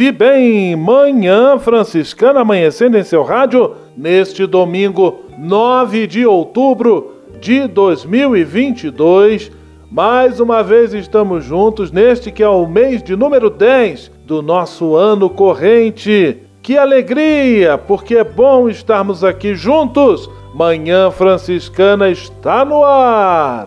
Paz e bem, manhã franciscana amanhecendo em seu rádio neste domingo 9 de outubro de 2022. Mais uma vez estamos juntos neste que é o mês de número 10 do nosso ano corrente. Que alegria, porque é bom estarmos aqui juntos. Manhã Franciscana está no ar.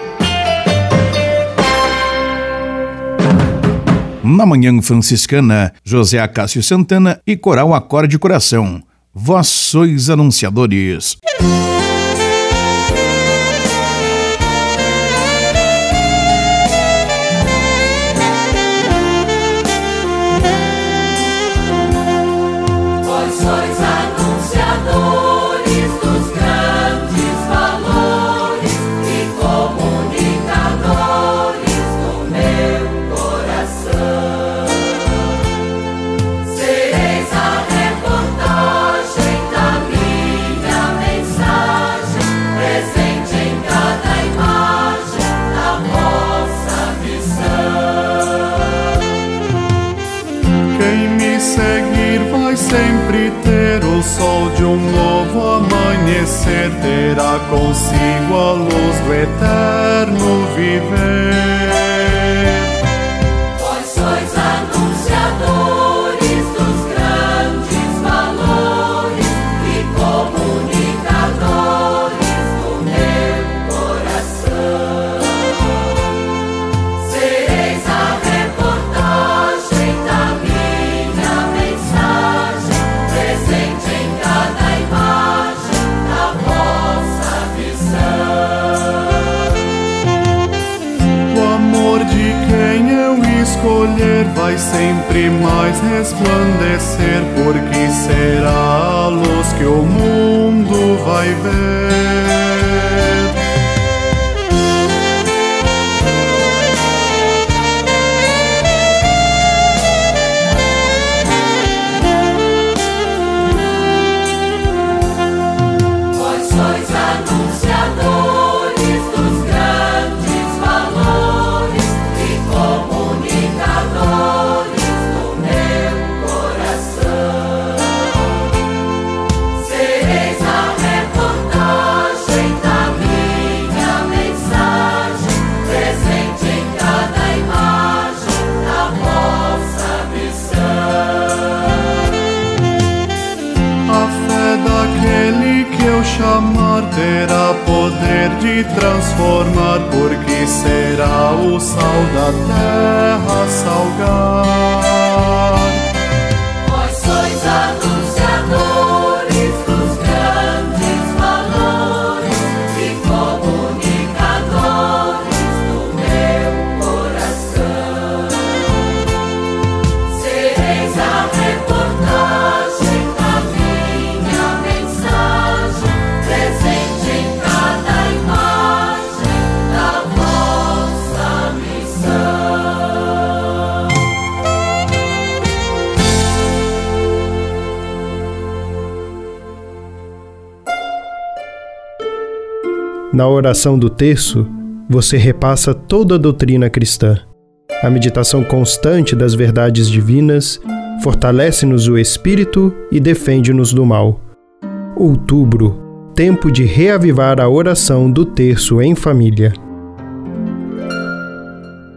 Na Manhã Franciscana, José Acácio Santana e Coral Acorde Coração. Vós sois anunciadores. Terá consigo a luz do eterno viver. Sempre mais resplandecer, Na oração do terço, você repassa toda a doutrina cristã. A meditação constante das verdades divinas fortalece-nos o espírito e defende-nos do mal. Outubro tempo de reavivar a oração do terço em família.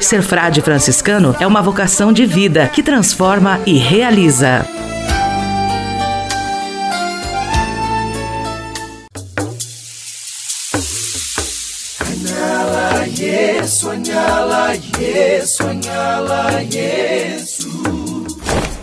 Ser frade franciscano é uma vocação de vida que transforma e realiza. Sonhá-la, yes.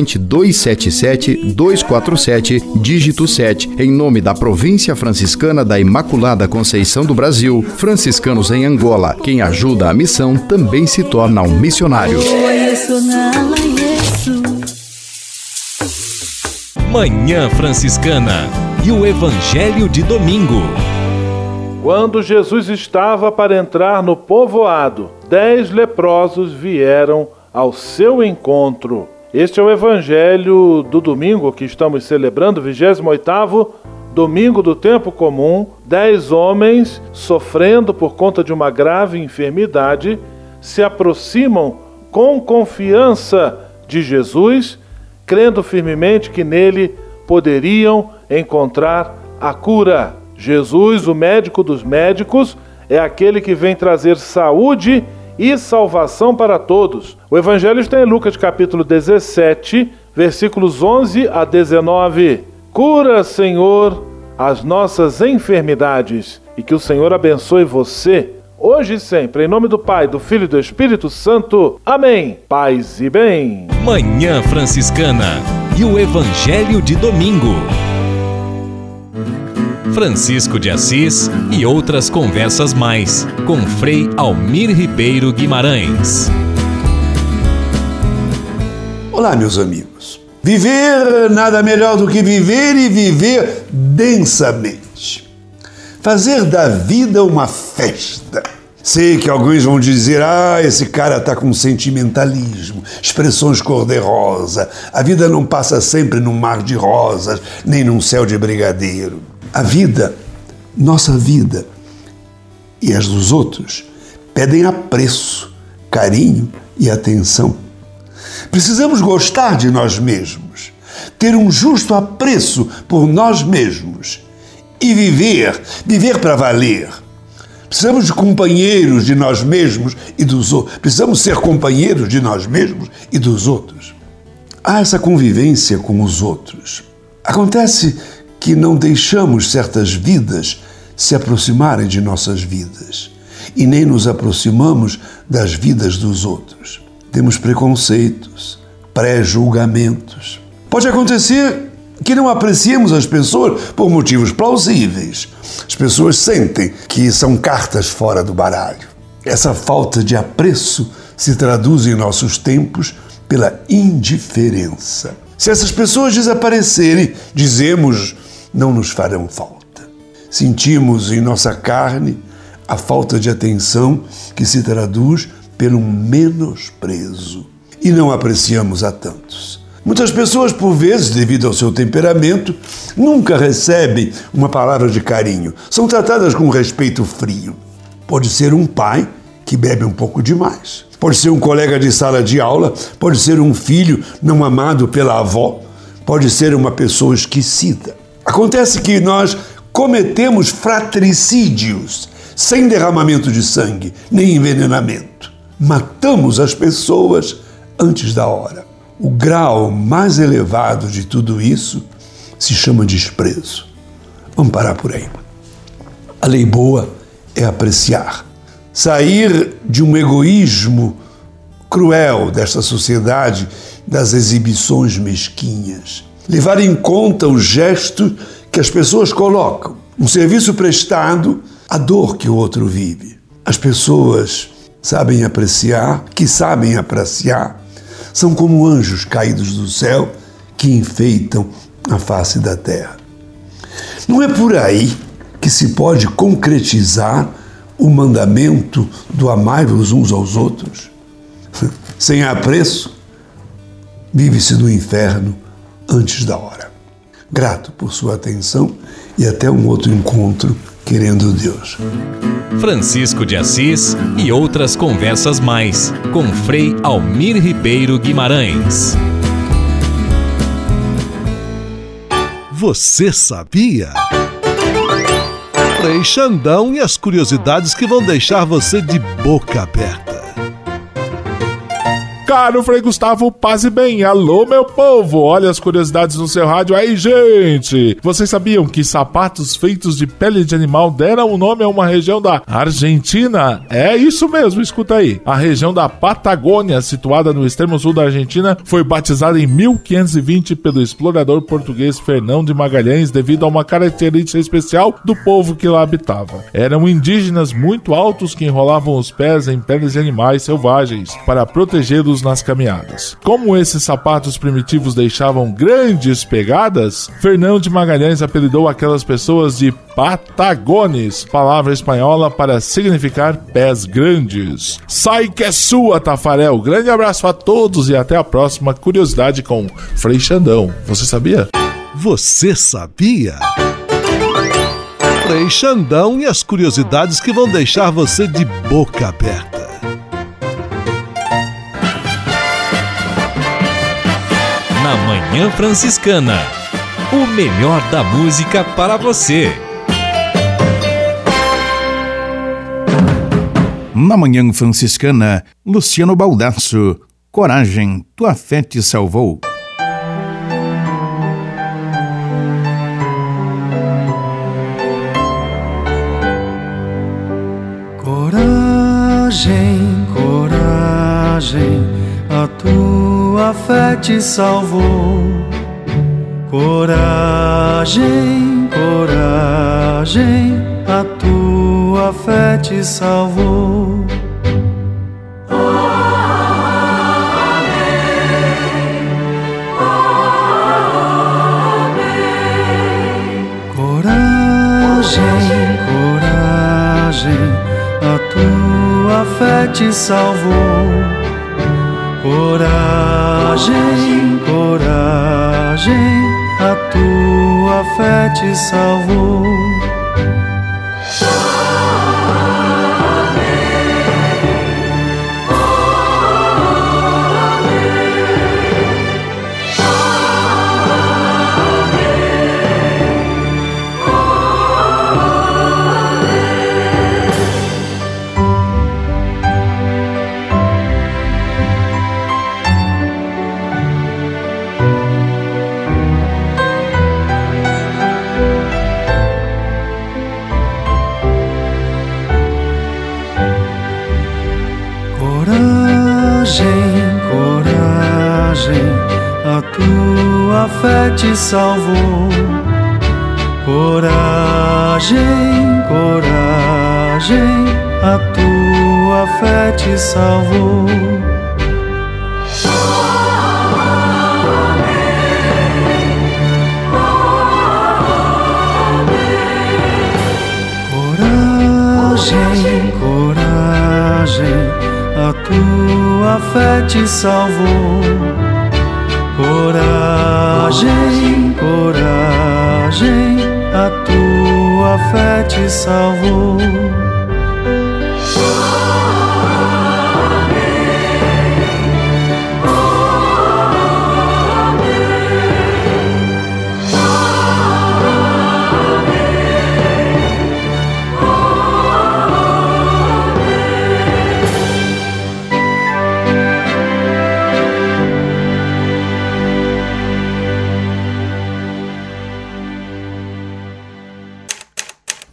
corrente 277 247, dígito 7, em nome da Província Franciscana da Imaculada Conceição do Brasil, franciscanos em Angola. Quem ajuda a missão também se torna um missionário. Manhã Franciscana e o Evangelho de Domingo. Quando Jesus estava para entrar no povoado, dez leprosos vieram ao seu encontro. Este é o Evangelho do domingo que estamos celebrando, 28º domingo do tempo comum. Dez homens, sofrendo por conta de uma grave enfermidade, se aproximam com confiança de Jesus, crendo firmemente que nele poderiam encontrar a cura. Jesus, o médico dos médicos, é aquele que vem trazer saúde e e salvação para todos. O Evangelho está em Lucas capítulo 17, versículos 11 a 19. Cura, Senhor, as nossas enfermidades e que o Senhor abençoe você hoje e sempre, em nome do Pai, do Filho e do Espírito Santo. Amém. Paz e bem. Manhã Franciscana e o Evangelho de Domingo. Francisco de Assis e outras conversas mais com Frei Almir Ribeiro Guimarães. Olá, meus amigos. Viver nada melhor do que viver e viver densamente. Fazer da vida uma festa. Sei que alguns vão dizer: ah, esse cara está com sentimentalismo, expressões cor-de-rosa. A vida não passa sempre num mar de rosas, nem num céu de brigadeiro. A vida, nossa vida e as dos outros pedem apreço, carinho e atenção. Precisamos gostar de nós mesmos, ter um justo apreço por nós mesmos e viver, viver para valer. Precisamos de companheiros de nós mesmos e dos outros. Precisamos ser companheiros de nós mesmos e dos outros. Há essa convivência com os outros. Acontece que não deixamos certas vidas se aproximarem de nossas vidas e nem nos aproximamos das vidas dos outros. Temos preconceitos, pré-julgamentos. Pode acontecer que não apreciemos as pessoas por motivos plausíveis. As pessoas sentem que são cartas fora do baralho. Essa falta de apreço se traduz em nossos tempos pela indiferença. Se essas pessoas desaparecerem, dizemos não nos farão falta. Sentimos em nossa carne a falta de atenção que se traduz pelo menosprezo e não apreciamos a tantos. Muitas pessoas, por vezes, devido ao seu temperamento, nunca recebem uma palavra de carinho. São tratadas com respeito frio. Pode ser um pai que bebe um pouco demais. Pode ser um colega de sala de aula, pode ser um filho não amado pela avó, pode ser uma pessoa esquecida. Acontece que nós cometemos fratricídios sem derramamento de sangue, nem envenenamento. Matamos as pessoas antes da hora. O grau mais elevado de tudo isso se chama desprezo. Vamos parar por aí. A lei boa é apreciar sair de um egoísmo cruel desta sociedade, das exibições mesquinhas, levar em conta o gesto que as pessoas colocam, um serviço prestado, a dor que o outro vive. As pessoas sabem apreciar, que sabem apreciar, são como anjos caídos do céu que enfeitam a face da terra. Não é por aí que se pode concretizar o mandamento do amai-vos uns aos outros? Sem apreço, vive-se no inferno antes da hora. Grato por sua atenção e até um outro encontro, querendo Deus. Francisco de Assis e outras conversas mais com Frei Almir Ribeiro Guimarães. Você sabia? Frei Xandão e as curiosidades que vão deixar você de boca aberta. Caro Frei Gustavo, paz e bem. Alô, meu povo. Olha as curiosidades no seu rádio aí, gente. Vocês sabiam que sapatos feitos de pele de animal deram o nome a uma região da Argentina? É isso mesmo, escuta aí. A região da Patagônia, situada no extremo sul da Argentina, foi batizada em 1520 pelo explorador português Fernão de Magalhães devido a uma característica especial do povo que lá habitava. Eram indígenas muito altos que enrolavam os pés em peles de animais selvagens para protegê-los nas caminhadas. Como esses sapatos primitivos deixavam grandes pegadas, Fernão de Magalhães apelidou aquelas pessoas de Patagones, palavra espanhola para significar pés grandes. Sai que é sua, Tafarel. Grande abraço a todos e até a próxima curiosidade com Frei Xandão. Você sabia? Você sabia? Frei Xandão e as curiosidades que vão deixar você de boca aberta. Na Manhã Franciscana. O melhor da música para você. Na Manhã Franciscana, Luciano Baldasso. Coragem, tua fé te salvou. Coragem, coragem, a tua fé te salvou. Coragem, coragem, a tua fé te salvou. Coragem, coragem, a tua fé te salvou. Coragem, coragem, a tua fé te salvou. Salvou. Coragem, coragem, a tua fé te salvou. Coragem, coragem, a tua fé te salvou. Coragem, fé te salvou.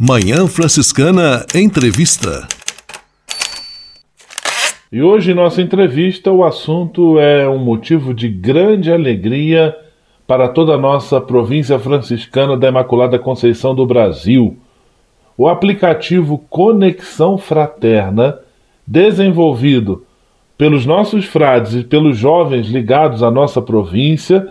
Manhã Franciscana Entrevista. E hoje, em nossa entrevista, o assunto é um motivo de grande alegria para toda a nossa província franciscana da Imaculada Conceição do Brasil. O aplicativo Conexão Fraterna, desenvolvido pelos nossos frades e pelos jovens ligados à nossa província,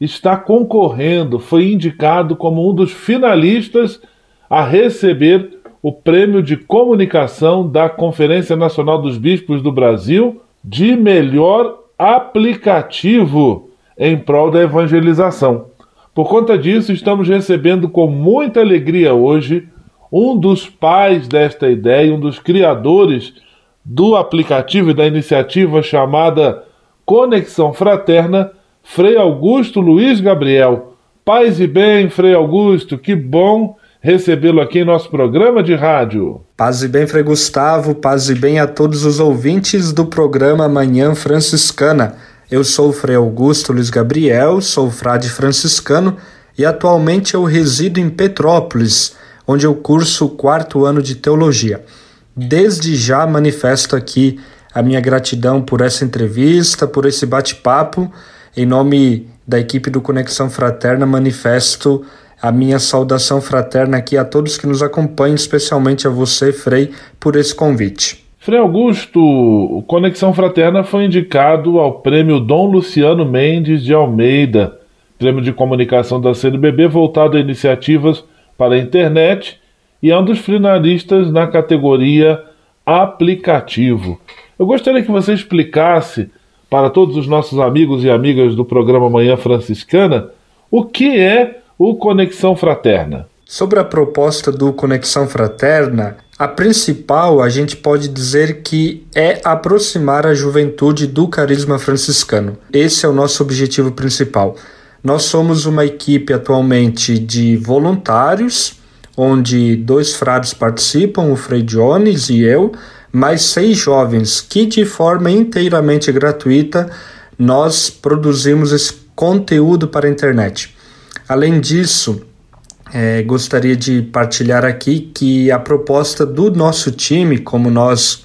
está concorrendo, foi indicado como um dos finalistas a receber o prêmio de comunicação da Conferência Nacional dos Bispos do Brasil de melhor aplicativo em prol da evangelização. Por conta disso, estamos recebendo com muita alegria hoje um dos pais desta ideia, um dos criadores do aplicativo e da iniciativa chamada Conexão Fraterna, Frei Augusto Luiz Gabriel. Paz e bem, Frei Augusto, que bom recebê-lo aqui em nosso programa de rádio. Paz e bem, Frei Gustavo, paz e bem a todos os ouvintes do programa Manhã Franciscana. Eu sou o Frei Augusto Luiz Gabriel, sou frade franciscano e atualmente eu resido em Petrópolis, onde eu curso o quarto ano de teologia. Desde já manifesto aqui a minha gratidão por essa entrevista, por esse bate-papo. Em nome da equipe do Conexão Fraterna, manifesto a minha saudação fraterna aqui a todos que nos acompanham, especialmente a você, Frei, por esse convite. Frei Augusto, Conexão Fraterna foi indicado ao prêmio Dom Luciano Mendes de Almeida, prêmio de comunicação da CNBB voltado a iniciativas para a internet e é um dos finalistas na categoria aplicativo. Eu gostaria que você explicasse para todos os nossos amigos e amigas do programa Manhã Franciscana o que é o Conexão Fraterna. Sobre a proposta do Conexão Fraterna, a principal a gente pode dizer que é aproximar a juventude do carisma franciscano. Esse é o nosso objetivo principal. Nós somos uma equipe atualmente de voluntários, onde dois frades participam, o Frei Jones e eu, mais seis jovens que, de forma inteiramente gratuita, nós produzimos esse conteúdo para a internet. Além disso, é, gostaria de partilhar aqui que a proposta do nosso time, como nós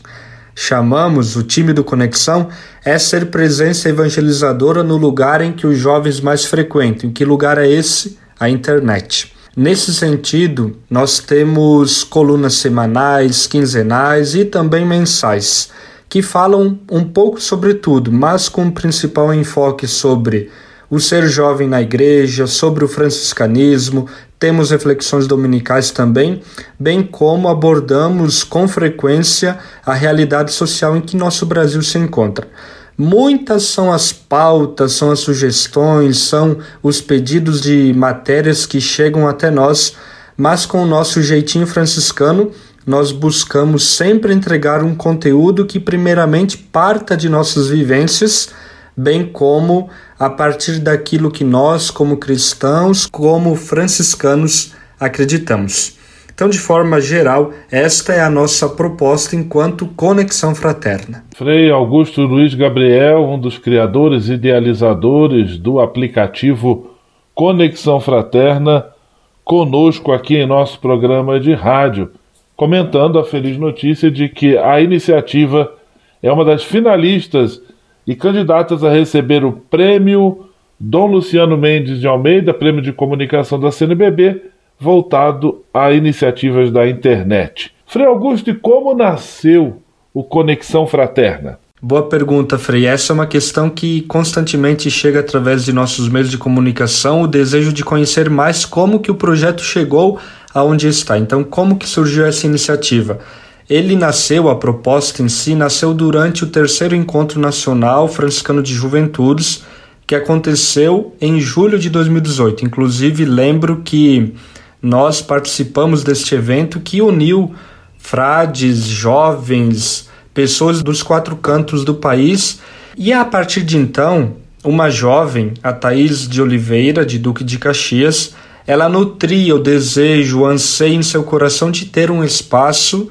chamamos o time do Conexão, é ser presença evangelizadora no lugar em que os jovens mais frequentam. Em que lugar é esse? A internet. Nesse sentido, nós temos colunas semanais, quinzenais e também mensais, que falam um pouco sobre tudo, mas com o principal enfoque sobre o ser jovem na igreja, sobre o franciscanismo, temos reflexões dominicais também, bem como abordamos com frequência a realidade social em que nosso Brasil se encontra. Muitas são as pautas, são as sugestões, são os pedidos de matérias que chegam até nós, mas com o nosso jeitinho franciscano, nós buscamos sempre entregar um conteúdo que, primeiramente, parta de nossas vivências bem como a partir daquilo que nós, como cristãos, como franciscanos, acreditamos. Então, de forma geral, esta é a nossa proposta enquanto Conexão Fraterna. Frei Augusto Luiz Gabriel, um dos criadores e idealizadores do aplicativo Conexão Fraterna, conosco aqui em nosso programa de rádio, comentando a feliz notícia de que a iniciativa é uma das finalistas e candidatas a receber o prêmio Dom Luciano Mendes de Almeida, prêmio de comunicação da CNBB, voltado a iniciativas da internet. Frei Augusto, como nasceu o Conexão Fraterna? Boa pergunta, Frei. Essa é uma questão que constantemente chega através de nossos meios de comunicação, o desejo de conhecer mais como que o projeto chegou aonde está. Então, como que surgiu essa iniciativa? Ele nasceu, a proposta em si, nasceu durante o terceiro encontro nacional franciscano de juventudes, que aconteceu em julho de 2018. Inclusive, lembro que nós participamos deste evento que uniu frades, jovens, pessoas dos quatro cantos do país. E a partir de então, uma jovem, a Thaís de Oliveira, de Duque de Caxias, ela nutria o desejo, o anseio em seu coração de ter um espaço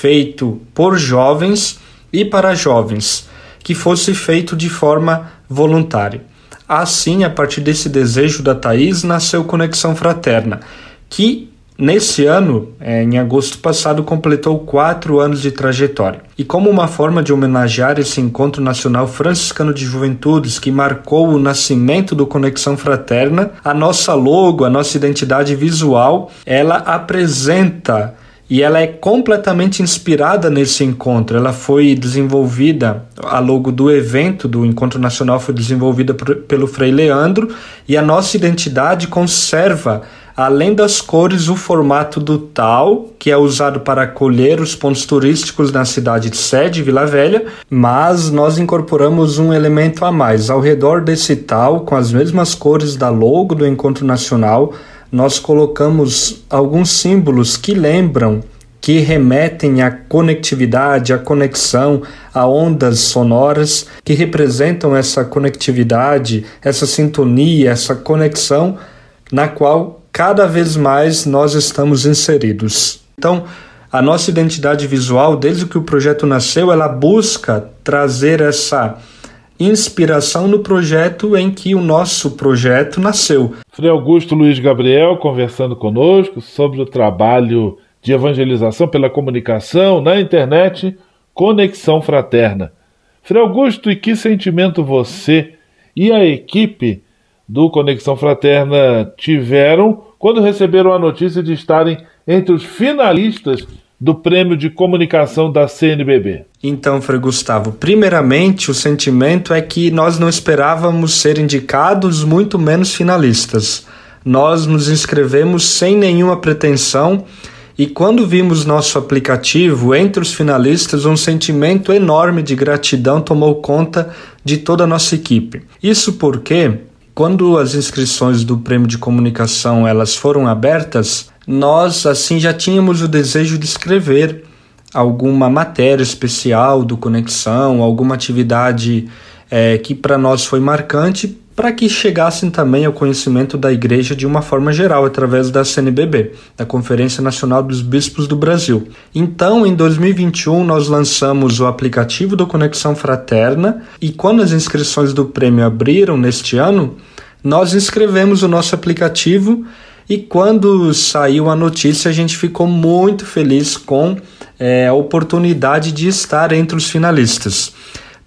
feito por jovens e para jovens, que fosse feito de forma voluntária. Assim, a partir desse desejo da Thaís, nasceu Conexão Fraterna, que Nesse ano, é, em agosto passado, completou quatro anos de trajetória. E como uma forma de homenagear esse encontro nacional franciscano de juventudes que marcou o nascimento do Conexão Fraterna, a nossa logo, a nossa identidade visual, ela apresenta e ela é completamente inspirada nesse encontro. Ela foi desenvolvida, a logo do evento do Encontro Nacional foi desenvolvida por, pelo Frei Leandro e a nossa identidade conserva além das cores, o formato do tal, que é usado para acolher os pontos turísticos na cidade de sede, Vila Velha, mas nós incorporamos um elemento a mais. Ao redor desse tal, com as mesmas cores da logo do Encontro Nacional, nós colocamos alguns símbolos que lembram que remetem à conectividade, à conexão, a ondas sonoras que representam essa conectividade, essa sintonia, essa conexão na qual cada vez mais nós estamos inseridos. Então, a nossa identidade visual, desde que o projeto nasceu, ela busca trazer essa inspiração no projeto em que o nosso projeto nasceu. Frei Augusto Luiz Gabriel conversando conosco sobre o trabalho de evangelização pela comunicação na internet, Conexão Fraterna. Frei Augusto, e que sentimento você e a equipe do Conexão Fraterna tiveram quando receberam a notícia de estarem entre os finalistas do Prêmio de Comunicação da CNBB? Então, Frei Gustavo, primeiramente o sentimento é que nós não esperávamos ser indicados, muito menos finalistas. Nós nos inscrevemos sem nenhuma pretensão e quando vimos nosso aplicativo entre os finalistas, um sentimento enorme de gratidão tomou conta de toda a nossa equipe. Isso porque quando as inscrições do prêmio de comunicação elas foram abertas, nós assim já tínhamos o desejo de escrever alguma matéria especial do Conexão, alguma atividade é, que para nós foi marcante, para que chegassem também ao conhecimento da Igreja de uma forma geral, através da CNBB, da Conferência Nacional dos Bispos do Brasil. Então, em 2021, nós lançamos o aplicativo do Conexão Fraterna e quando as inscrições do prêmio abriram neste ano, nós inscrevemos o nosso aplicativo e quando saiu a notícia, a gente ficou muito feliz com é, a oportunidade de estar entre os finalistas.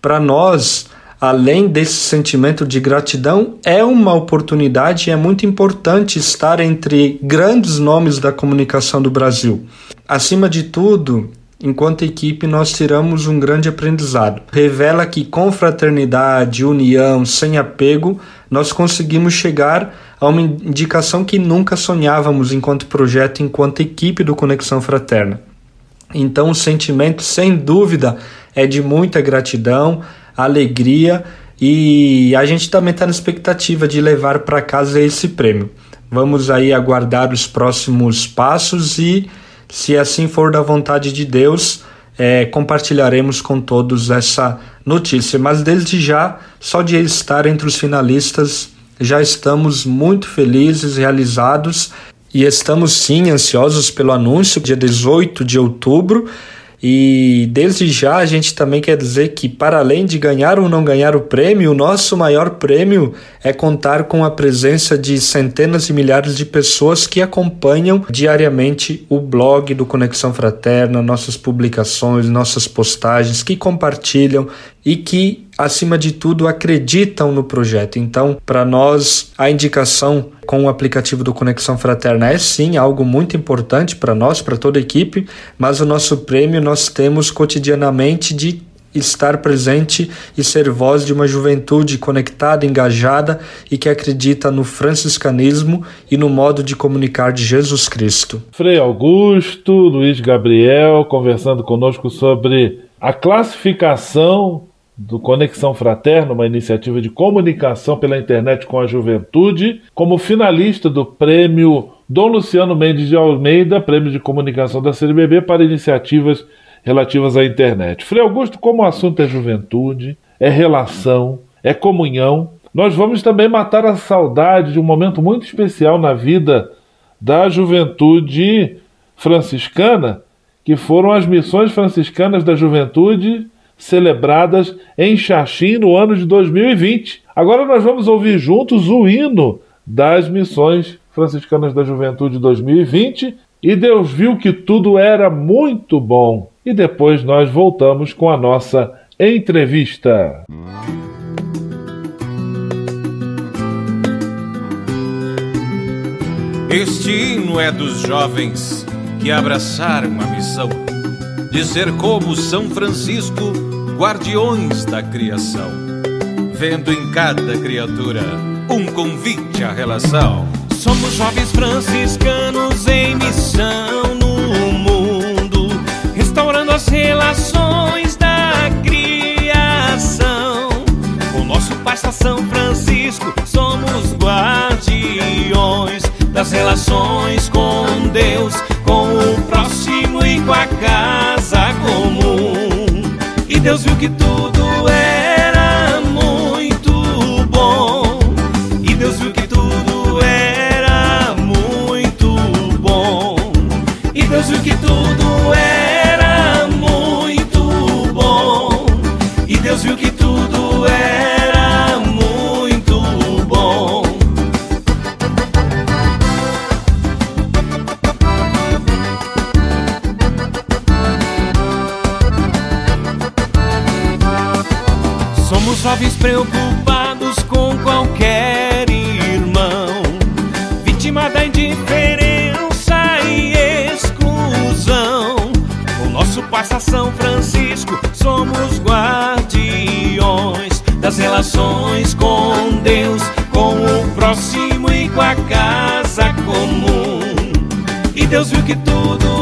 Para nós, além desse sentimento de gratidão, é uma oportunidade e é muito importante estar entre grandes nomes da comunicação do Brasil. Acima de tudo, enquanto equipe, nós tiramos um grande aprendizado. Revela que com fraternidade, união, sem apego, nós conseguimos chegar a uma indicação que nunca sonhávamos enquanto projeto, enquanto equipe do Conexão Fraterna. Então, o sentimento, sem dúvida, é de muita gratidão, alegria e a gente também está na expectativa de levar para casa esse prêmio. Vamos aí aguardar os próximos passos e, se assim for da vontade de Deus, é, compartilharemos com todos essa notícia. Mas desde já, só de estar entre os finalistas, já estamos muito felizes, realizados e estamos sim ansiosos pelo anúncio, dia 18 de outubro. E desde já a gente também quer dizer que, para além de ganhar ou não ganhar o prêmio, o nosso maior prêmio é contar com a presença de centenas e milhares de pessoas que acompanham diariamente o blog do Conexão Fraterna, nossas publicações, nossas postagens, que compartilham e que, acima de tudo, acreditam no projeto. Então, para nós, a indicação com o aplicativo do Conexão Fraterna é sim algo muito importante para nós, para toda a equipe, mas o nosso prêmio nós temos cotidianamente de estar presente e ser voz de uma juventude conectada, engajada e que acredita no franciscanismo e no modo de comunicar de Jesus Cristo. Frei Augusto, Luiz Gabriel, conversando conosco sobre a classificação do Conexão Fraterna, uma iniciativa de comunicação pela internet com a juventude, como finalista do prêmio Dom Luciano Mendes de Almeida, prêmio de comunicação da CNBB para iniciativas relativas à internet. Frei Augusto, como o assunto é juventude, é relação, é comunhão, nós vamos também matar a saudade de um momento muito especial na vida da juventude franciscana, que foram as missões franciscanas da juventude celebradas em Xaxim no ano de 2020. Agora nós vamos ouvir juntos o hino das missões franciscanas da juventude 2020 e Deus viu que tudo era muito bom. E depois nós voltamos com a nossa entrevista. Este hino é dos jovens que abraçaram a missão de ser como São Francisco, guardiões da criação, vendo em cada criatura um convite à relação. Somos jovens franciscanos em missão no mundo, restaurando as relações da criação. Com nosso Pai São Francisco, somos guardiões das relações com Deus, com o próximo e com a casa comum. E Deus viu que tudo era muito bom. E Deus viu que tudo era muito bom. E Deus viu que tudo próximo e com a casa comum. E Deus viu que tudo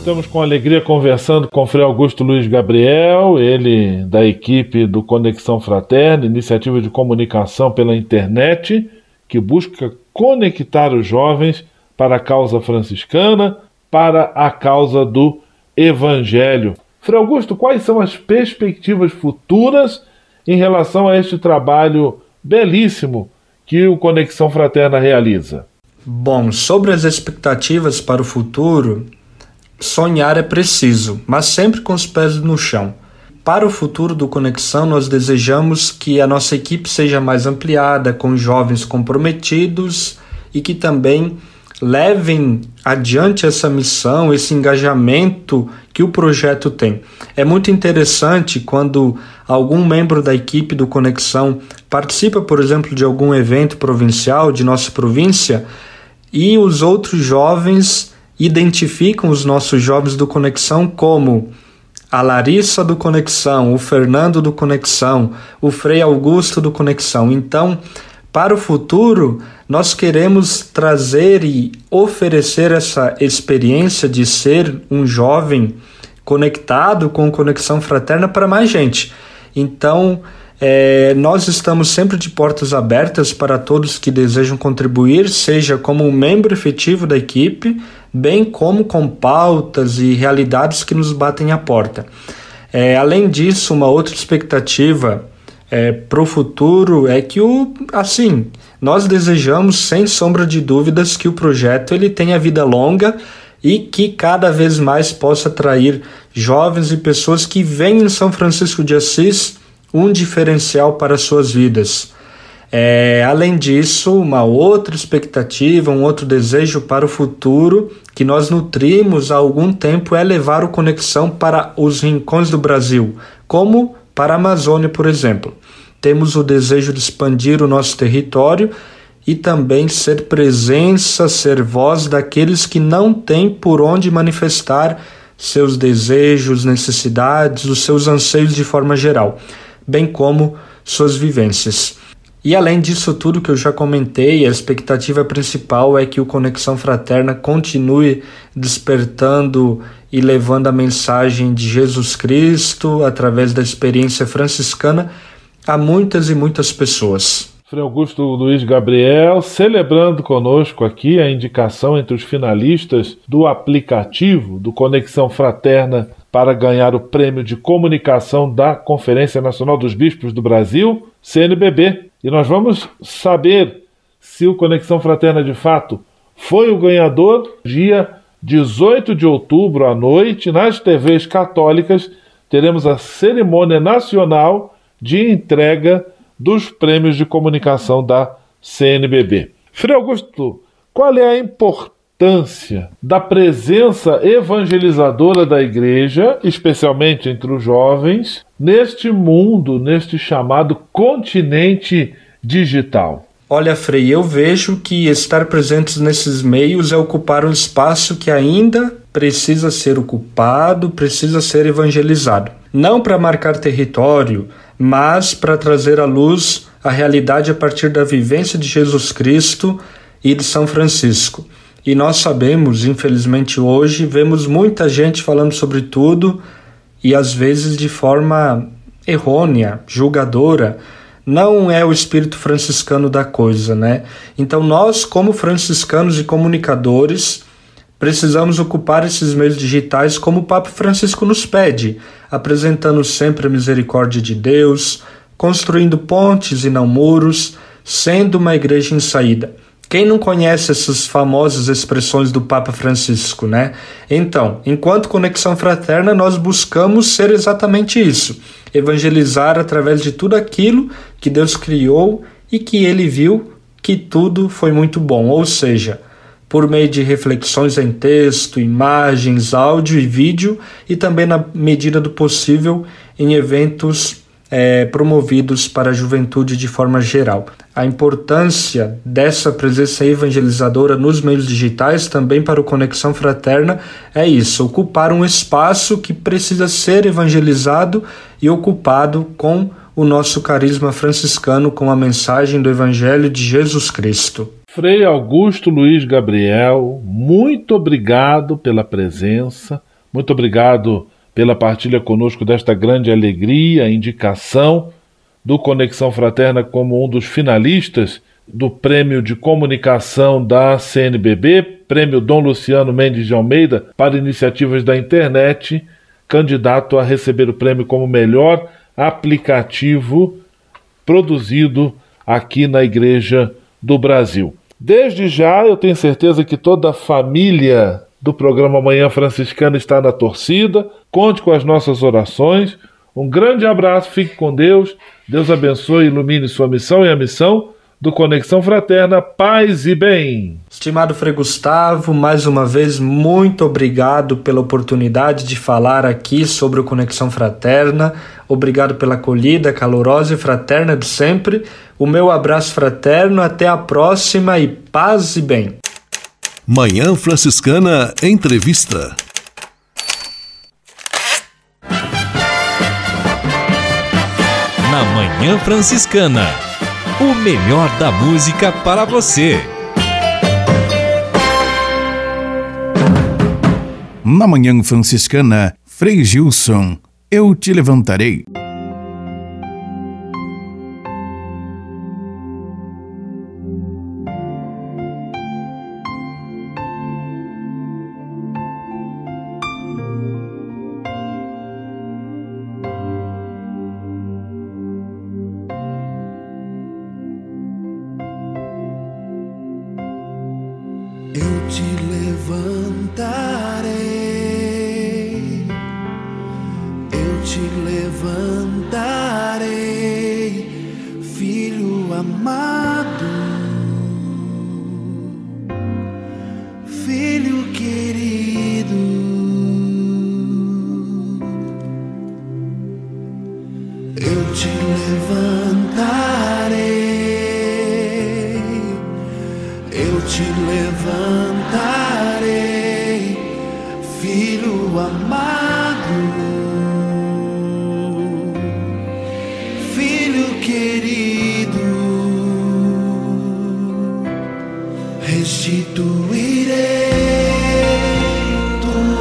Estamos com alegria conversando com o Frei Augusto Luiz Gabriel, ele da equipe do Conexão Fraterna, iniciativa de comunicação pela internet, que busca conectar os jovens para a causa franciscana, para a causa do Evangelho. Frei Augusto, quais são as perspectivas futuras em relação a este trabalho belíssimo que o Conexão Fraterna realiza? Bom, sobre as expectativas para o futuro, sonhar é preciso, mas sempre com os pés no chão. Para o futuro do Conexão, nós desejamos que a nossa equipe seja mais ampliada, com jovens comprometidos e que também levem adiante essa missão, esse engajamento que o projeto tem. É muito interessante quando algum membro da equipe do Conexão participa, por exemplo, de algum evento provincial de nossa província e os outros jovens identificam os nossos jovens do Conexão como a Larissa do Conexão, o Fernando do Conexão, o Frei Augusto do Conexão. Então, para o futuro, nós queremos trazer e oferecer essa experiência de ser um jovem conectado com conexão fraterna para mais gente. Então, é, nós estamos sempre de portas abertas para todos que desejam contribuir, seja como um membro efetivo da equipe, bem como com pautas e realidades que nos batem à porta. É, além disso, uma outra expectativa é, para o futuro é que o assim nós desejamos sem sombra de dúvidas que o projeto ele tenha vida longa e que cada vez mais possa atrair jovens e pessoas que veem em São Francisco de Assis um diferencial para suas vidas. É, além disso, uma outra expectativa, um outro desejo para o futuro que nós nutrimos há algum tempo é levar o Conexão para os rincões do Brasil, como para a Amazônia, por exemplo. Temos o desejo de expandir o nosso território e também ser presença, ser voz daqueles que não têm por onde manifestar seus desejos, necessidades, os seus anseios de forma geral, bem como suas vivências. E além disso tudo que eu já comentei, a expectativa principal é que o Conexão Fraterna continue despertando e levando a mensagem de Jesus Cristo através da experiência franciscana a muitas e muitas pessoas. Frei Augusto Luiz Gabriel, celebrando conosco aqui a indicação entre os finalistas do aplicativo do Conexão Fraterna para ganhar o prêmio de comunicação da Conferência Nacional dos Bispos do Brasil, CNBB. E nós vamos saber se o Conexão Fraterna de fato foi o ganhador dia 18 de outubro à noite nas TVs católicas teremos a cerimônia nacional de entrega dos prêmios de comunicação da CNBB. Frei Augusto, qual é a importância da presença evangelizadora da igreja, especialmente entre os jovens, neste mundo, neste chamado continente digital? Olha, Frei, eu vejo que estar presentes nesses meios é ocupar um espaço que ainda precisa ser ocupado, precisa ser evangelizado. Não para marcar território, mas para trazer à luz a realidade a partir da vivência de Jesus Cristo e de São Francisco. E nós sabemos, infelizmente hoje, vemos muita gente falando sobre tudo e às vezes de forma errônea, julgadora. Não é o espírito franciscano da coisa, né? Então nós, como franciscanos e comunicadores, Precisamos ocupar esses meios digitais como o Papa Francisco nos pede, apresentando sempre a misericórdia de Deus, construindo pontes e não muros, sendo uma igreja em saída. Quem não conhece essas famosas expressões do Papa Francisco, né? Então, enquanto Conexão Fraterna, nós buscamos ser exatamente isso: evangelizar através de tudo aquilo que Deus criou e que ele viu que tudo foi muito bom, ou seja, por meio de reflexões em texto, imagens, áudio e vídeo, e também, na medida do possível, em eventos é, promovidos para a juventude de forma geral. A importância dessa presença evangelizadora nos meios digitais, também para o Conexão Fraterna, é isso: ocupar um espaço que precisa ser evangelizado e ocupado com o nosso carisma franciscano, com a mensagem do Evangelho de Jesus Cristo. Frei Augusto Luiz Gabriel, muito obrigado pela presença, muito obrigado pela partilha conosco desta grande alegria, indicação do Conexão Fraterna como um dos finalistas do Prêmio de Comunicação da CNBB, Prêmio Dom Luciano Mendes de Almeida para iniciativas da internet, candidato a receber o prêmio como melhor aplicativo produzido aqui na Igreja do Brasil. Desde já eu tenho certeza que toda a família do programa Manhã Franciscana está na torcida. Conte com as nossas orações. Um grande abraço, fique com Deus. Deus abençoe e ilumine sua missão e a missão do Conexão Fraterna Paz e Bem. Estimado Frei Gustavo, mais uma vez muito obrigado pela oportunidade de falar aqui sobre o Conexão Fraterna. Obrigado pela acolhida calorosa e fraterna de sempre. O meu abraço fraterno, até a próxima e paz e bem. Manhã Franciscana Entrevista. Na Manhã Franciscana. O melhor da música para você. Na Manhã Franciscana, Frei Gilson, eu te levantarei.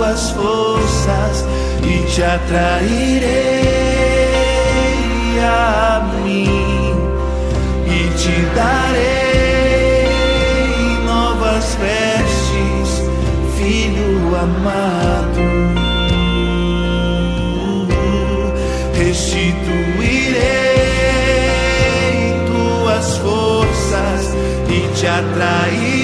Tuas forças e te atrairei a mim e te darei novas vestes, filho amado. Restituirei tuas forças e te atrairei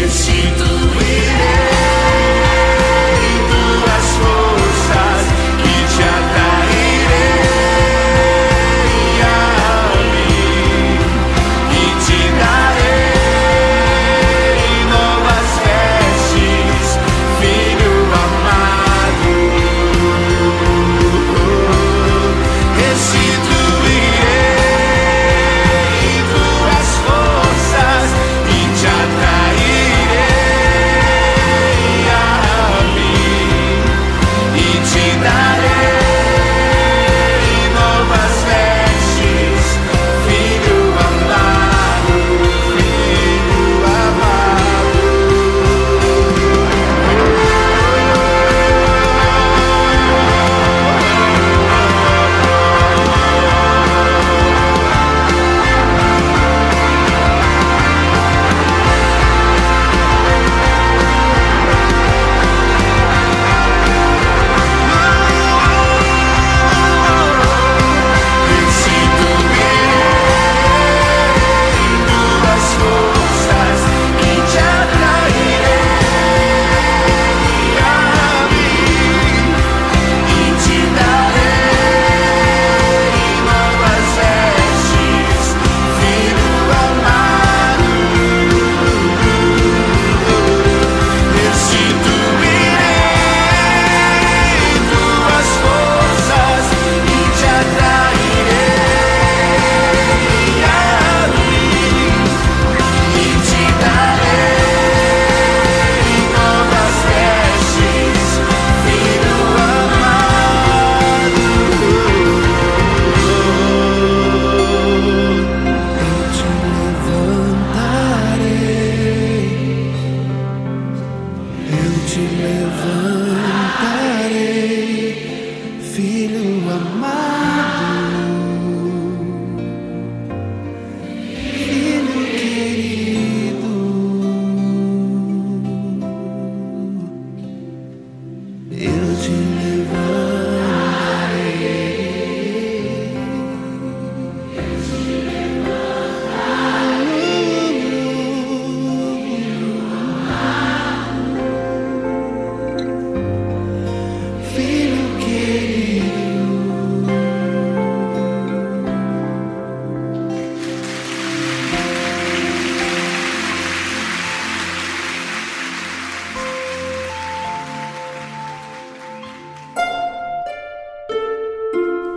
restituirei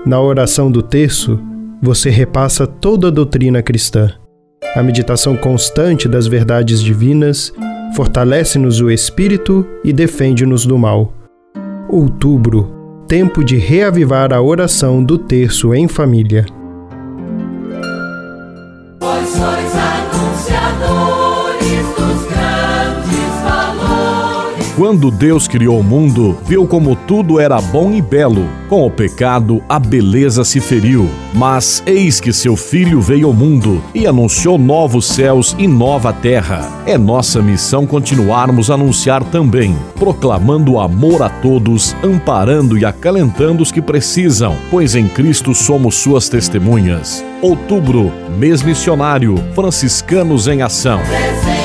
Na oração do terço, você repassa toda a doutrina cristã. A meditação constante das verdades divinas fortalece-nos o espírito e defende-nos do mal. Outubro tempo de reavivar a oração do terço em família. Quando Deus criou o mundo, viu como tudo era bom e belo. Com o pecado, a beleza se feriu. Mas eis que seu filho veio ao mundo e anunciou novos céus e nova terra. É nossa missão continuarmos a anunciar também, proclamando amor a todos, amparando e acalentando os que precisam, pois em Cristo somos suas testemunhas. Outubro, mês missionário, franciscanos em ação. Presente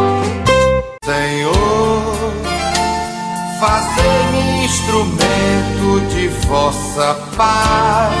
Vossa paz.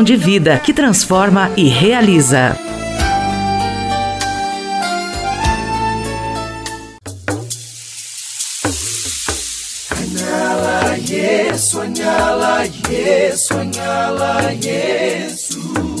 de vida que transforma e realiza. Sonhá-la, sonhá-la, yes.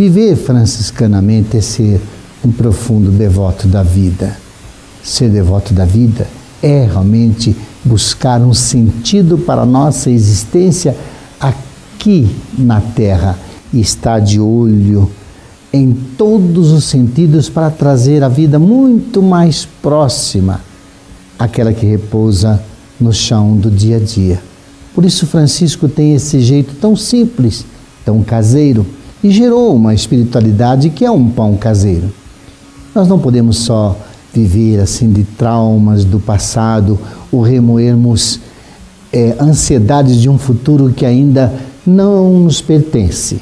Viver franciscanamente é ser um profundo devoto da vida. Ser devoto da vida é realmente buscar um sentido para a nossa existência aqui na Terra e estar de olho em todos os sentidos para trazer a vida muito mais próxima àquela que repousa no chão do dia a dia. Por isso, Francisco tem esse jeito tão simples, tão caseiro e gerou uma espiritualidade que é um pão caseiro. Nós não podemos só viver assim de traumas do passado ou remoermos é, ansiedades de um futuro que ainda não nos pertence.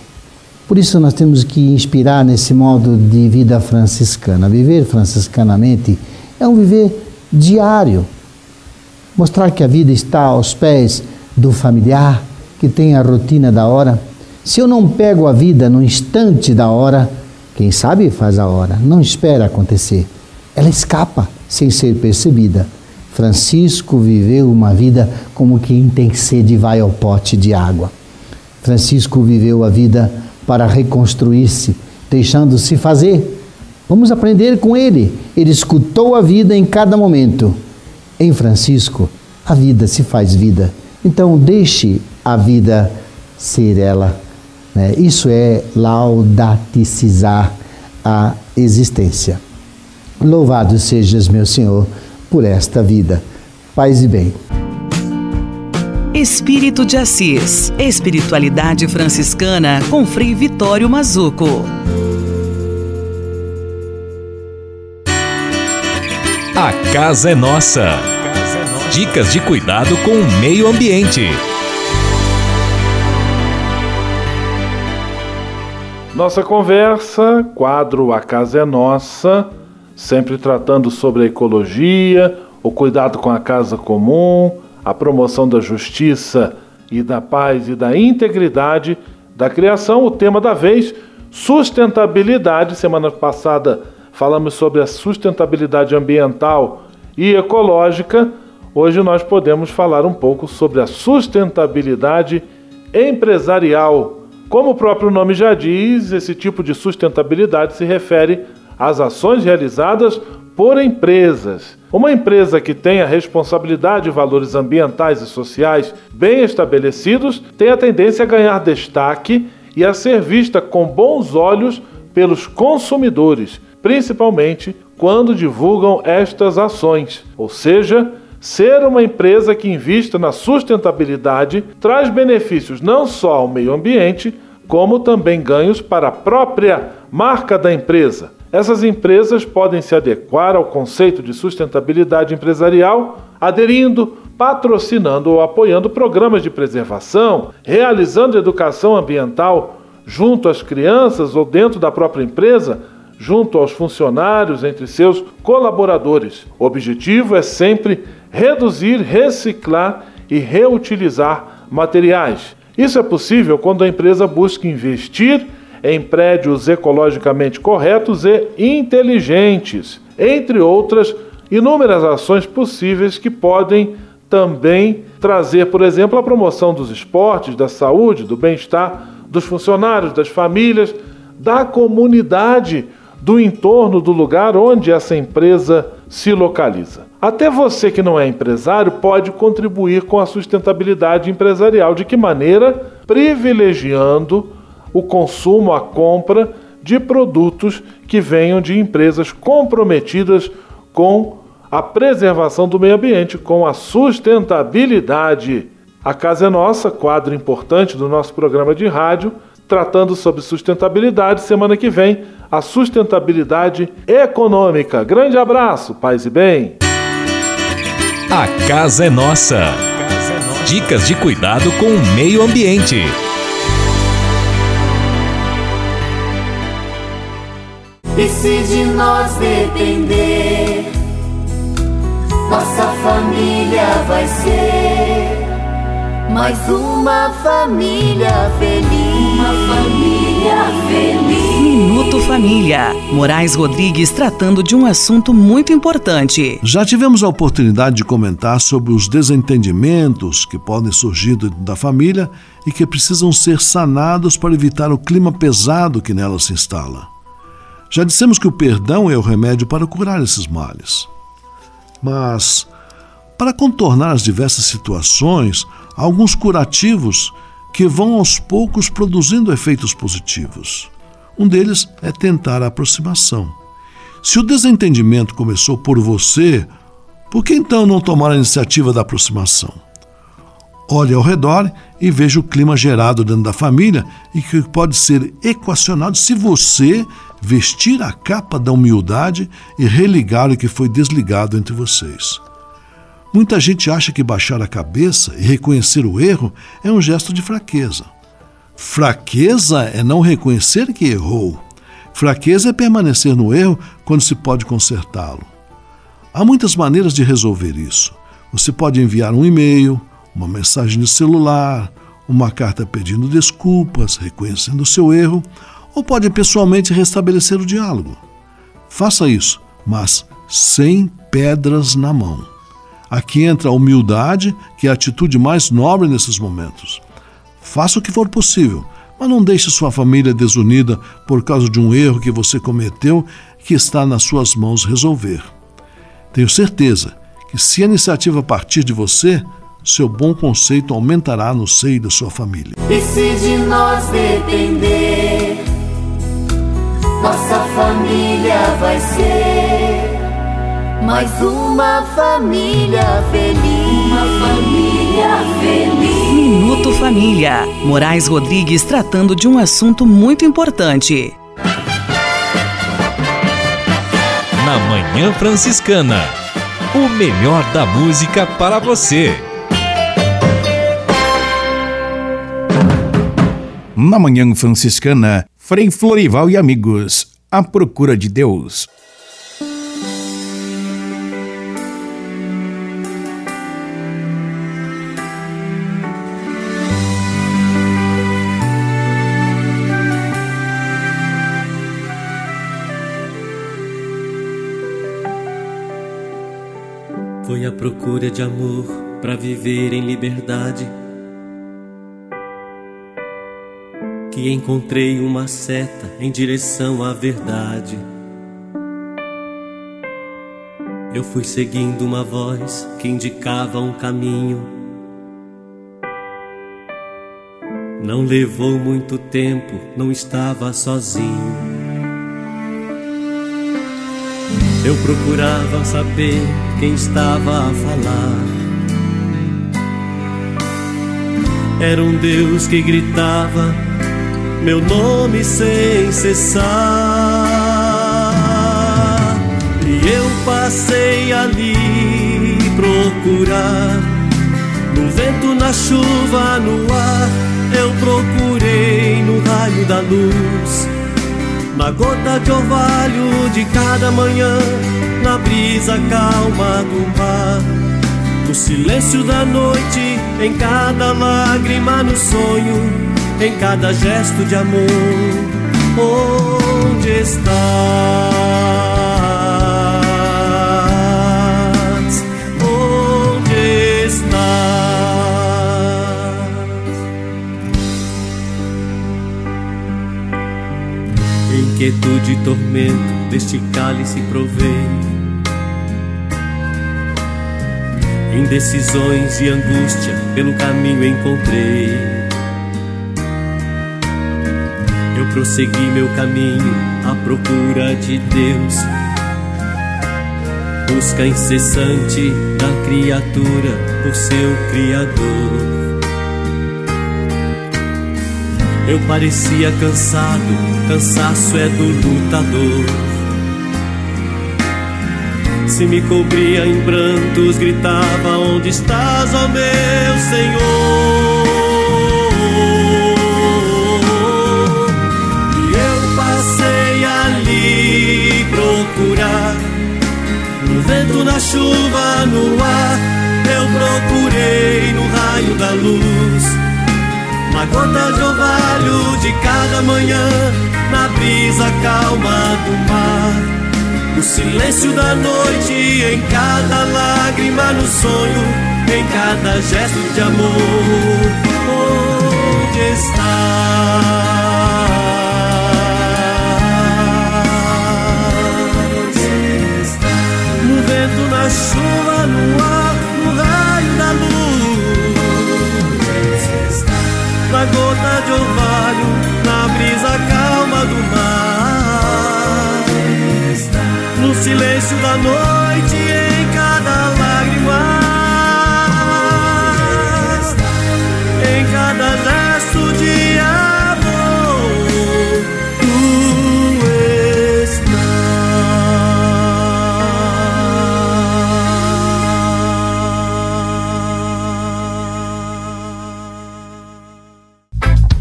Por isso nós temos que inspirar nesse modo de vida franciscana. Viver franciscanamente é um viver diário. Mostrar que a vida está aos pés do familiar, que tem a rotina da hora. Se eu não pego a vida no instante da hora, quem sabe faz a hora, não espera acontecer. Ela escapa sem ser percebida. Francisco viveu uma vida como quem tem sede vai ao pote de água. Francisco viveu a vida para reconstruir-se, deixando-se fazer. Vamos aprender com ele. Ele escutou a vida em cada momento. Em Francisco, a vida se faz vida. Então, deixe a vida ser ela. Né? Isso é laudaticizar a existência. Louvado sejas, meu Senhor, por esta vida. Paz e bem. Espírito de Assis. Espiritualidade franciscana com Frei Vitório Mazuco. A casa é nossa. Dicas de cuidado com o meio ambiente. Nossa conversa, quadro A Casa é Nossa, sempre tratando sobre a ecologia, o cuidado com a casa comum, a promoção da justiça e da paz e da integridade da criação. O tema da vez, sustentabilidade. Semana passada falamos sobre a sustentabilidade ambiental e ecológica. Hoje nós podemos falar um pouco sobre a sustentabilidade empresarial como o próprio nome já diz, esse tipo de sustentabilidade se refere às ações realizadas por empresas. Uma empresa que tenha responsabilidade e valores ambientais e sociais bem estabelecidos tem a tendência a ganhar destaque e a ser vista com bons olhos pelos consumidores, principalmente quando divulgam estas ações. Ou seja, Ser uma empresa que invista na sustentabilidade traz benefícios não só ao meio ambiente, como também ganhos para a própria marca da empresa. Essas empresas podem se adequar ao conceito de sustentabilidade empresarial, aderindo, patrocinando ou apoiando programas de preservação, realizando educação ambiental junto às crianças ou dentro da própria empresa, junto aos funcionários, entre seus colaboradores. O objetivo é sempre reduzir, reciclar e reutilizar materiais. Isso é possível quando a empresa busca investir em prédios ecologicamente corretos e inteligentes, entre outras inúmeras ações possíveis que podem também trazer, por exemplo, a promoção dos esportes, da saúde, do bem-estar dos funcionários, das famílias, da comunidade do entorno do lugar onde essa empresa se localiza. Até você que não é empresário pode contribuir com a sustentabilidade empresarial. De que maneira? Privilegiando o consumo, a compra de produtos que venham de empresas comprometidas com a preservação do meio ambiente, com a sustentabilidade. A Casa é Nossa, quadro importante do nosso programa de rádio, tratando sobre sustentabilidade. Semana que vem, a sustentabilidade econômica. Grande abraço, paz e bem. A casa é nossa. Dicas de cuidado com o meio ambiente. E se de nós depender, nossa família vai ser mais uma família feliz. Uma família feliz. Minuto Família. Moraes Rodrigues tratando de um assunto muito importante. Já tivemos a oportunidade de comentar sobre os desentendimentos que podem surgir dentro da família e que precisam ser sanados para evitar o clima pesado que nela se instala. Já dissemos que o perdão é o remédio para curar esses males. Mas, para contornar as diversas situações, há alguns curativos que vão aos poucos produzindo efeitos positivos. Um deles é tentar a aproximação. Se o desentendimento começou por você, por que então não tomar a iniciativa da aproximação? Olhe ao redor e veja o clima gerado dentro da família e que pode ser equacionado se você vestir a capa da humildade e religar o que foi desligado entre vocês. Muita gente acha que baixar a cabeça e reconhecer o erro é um gesto de fraqueza. Fraqueza é não reconhecer que errou. Fraqueza é permanecer no erro quando se pode consertá-lo. Há muitas maneiras de resolver isso. Você pode enviar um e-mail, uma mensagem de celular, uma carta pedindo desculpas, reconhecendo o seu erro, ou pode pessoalmente restabelecer o diálogo. Faça isso, mas sem pedras na mão. Aqui entra a humildade, que é a atitude mais nobre nesses momentos. Faça o que for possível, mas não deixe sua família desunida por causa de um erro que você cometeu que está nas suas mãos resolver. Tenho certeza que, se a iniciativa partir de você, seu bom conceito aumentará no seio da sua família. E se de nós depender, nossa família vai ser mais uma família feliz. Uma família feliz. Minuto Família. Moraes Rodrigues tratando de um assunto muito importante. Na Manhã Franciscana. O melhor da música para você. Na Manhã Franciscana, Frei Florival e amigos. A procura de Deus. Procura de amor para viver em liberdade. Que encontrei uma seta em direção à verdade. Eu fui seguindo uma voz que indicava um caminho. Não levou muito tempo, não estava sozinho. Eu procurava saber quem estava a falar. Era um Deus que gritava meu nome sem cessar. E eu passei ali procurar. No vento, na chuva, no ar, eu procurei no raio da luz na gota de orvalho de cada manhã, na brisa calma do mar, no silêncio da noite, em cada lágrima no sonho, em cada gesto de amor. Onde está? Inquietude e tormento deste cálice provei. Indecisões e angústia pelo caminho encontrei. Eu prossegui meu caminho à procura de Deus. Busca incessante da criatura por seu Criador. Eu parecia cansado, cansaço é do lutador. Se me cobria em prantos, gritava: Onde estás, ó meu Senhor? E eu passei ali procurar, no vento, na chuva, no ar. Eu procurei no raio da luz na gota de orvalho de cada manhã, na brisa calma do mar, no silêncio da noite, em cada lágrima no sonho, em cada gesto de amor. Onde está? Chuva, no ar, na gota de orvalho, na brisa calma do mar. No silêncio da noite,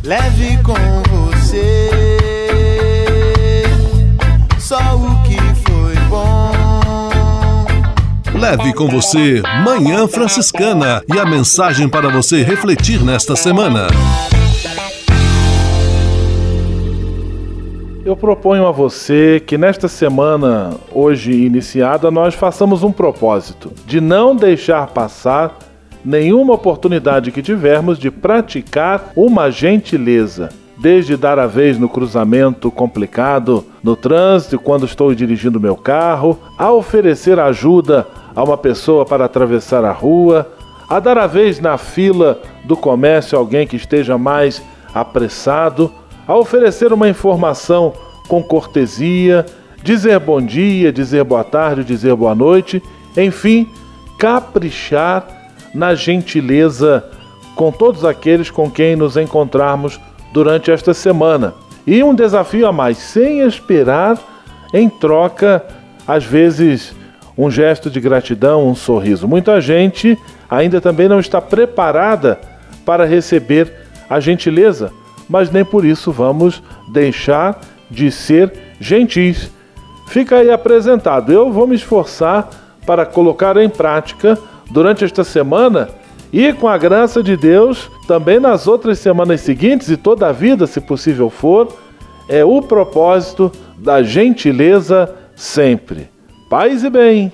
leve com você só o que foi bom. Leve com você Manhã Franciscana e a mensagem para você refletir nesta semana. Eu proponho a você que nesta semana, hoje iniciada, nós façamos um propósito de não deixar passar nenhuma oportunidade que tivermos de praticar uma gentileza. Desde dar a vez no cruzamento complicado, no trânsito, quando estou dirigindo meu carro, a oferecer ajuda a uma pessoa para atravessar a rua, a dar a vez na fila do comércio a alguém que esteja mais apressado, a oferecer uma informação com cortesia, dizer bom dia, dizer boa tarde, dizer boa noite, enfim, caprichar na gentileza com todos aqueles com quem nos encontrarmos durante esta semana. E um desafio a mais, sem esperar em troca, às vezes, um gesto de gratidão, um sorriso. Muita gente ainda também não está preparada para receber a gentileza, mas nem por isso vamos deixar de ser gentis. Fica aí apresentado. Eu vou me esforçar para colocar em prática durante esta semana e, com a graça de Deus, também nas outras semanas seguintes e toda a vida, se possível for, é o propósito da gentileza sempre. Paz e bem.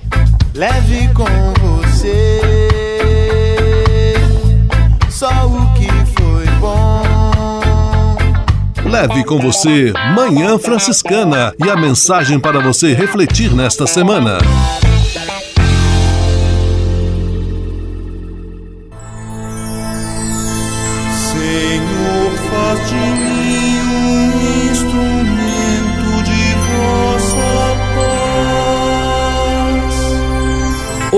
Leve com você só o que foi bom. Leve com você Manhã Franciscana e a mensagem para você refletir nesta semana.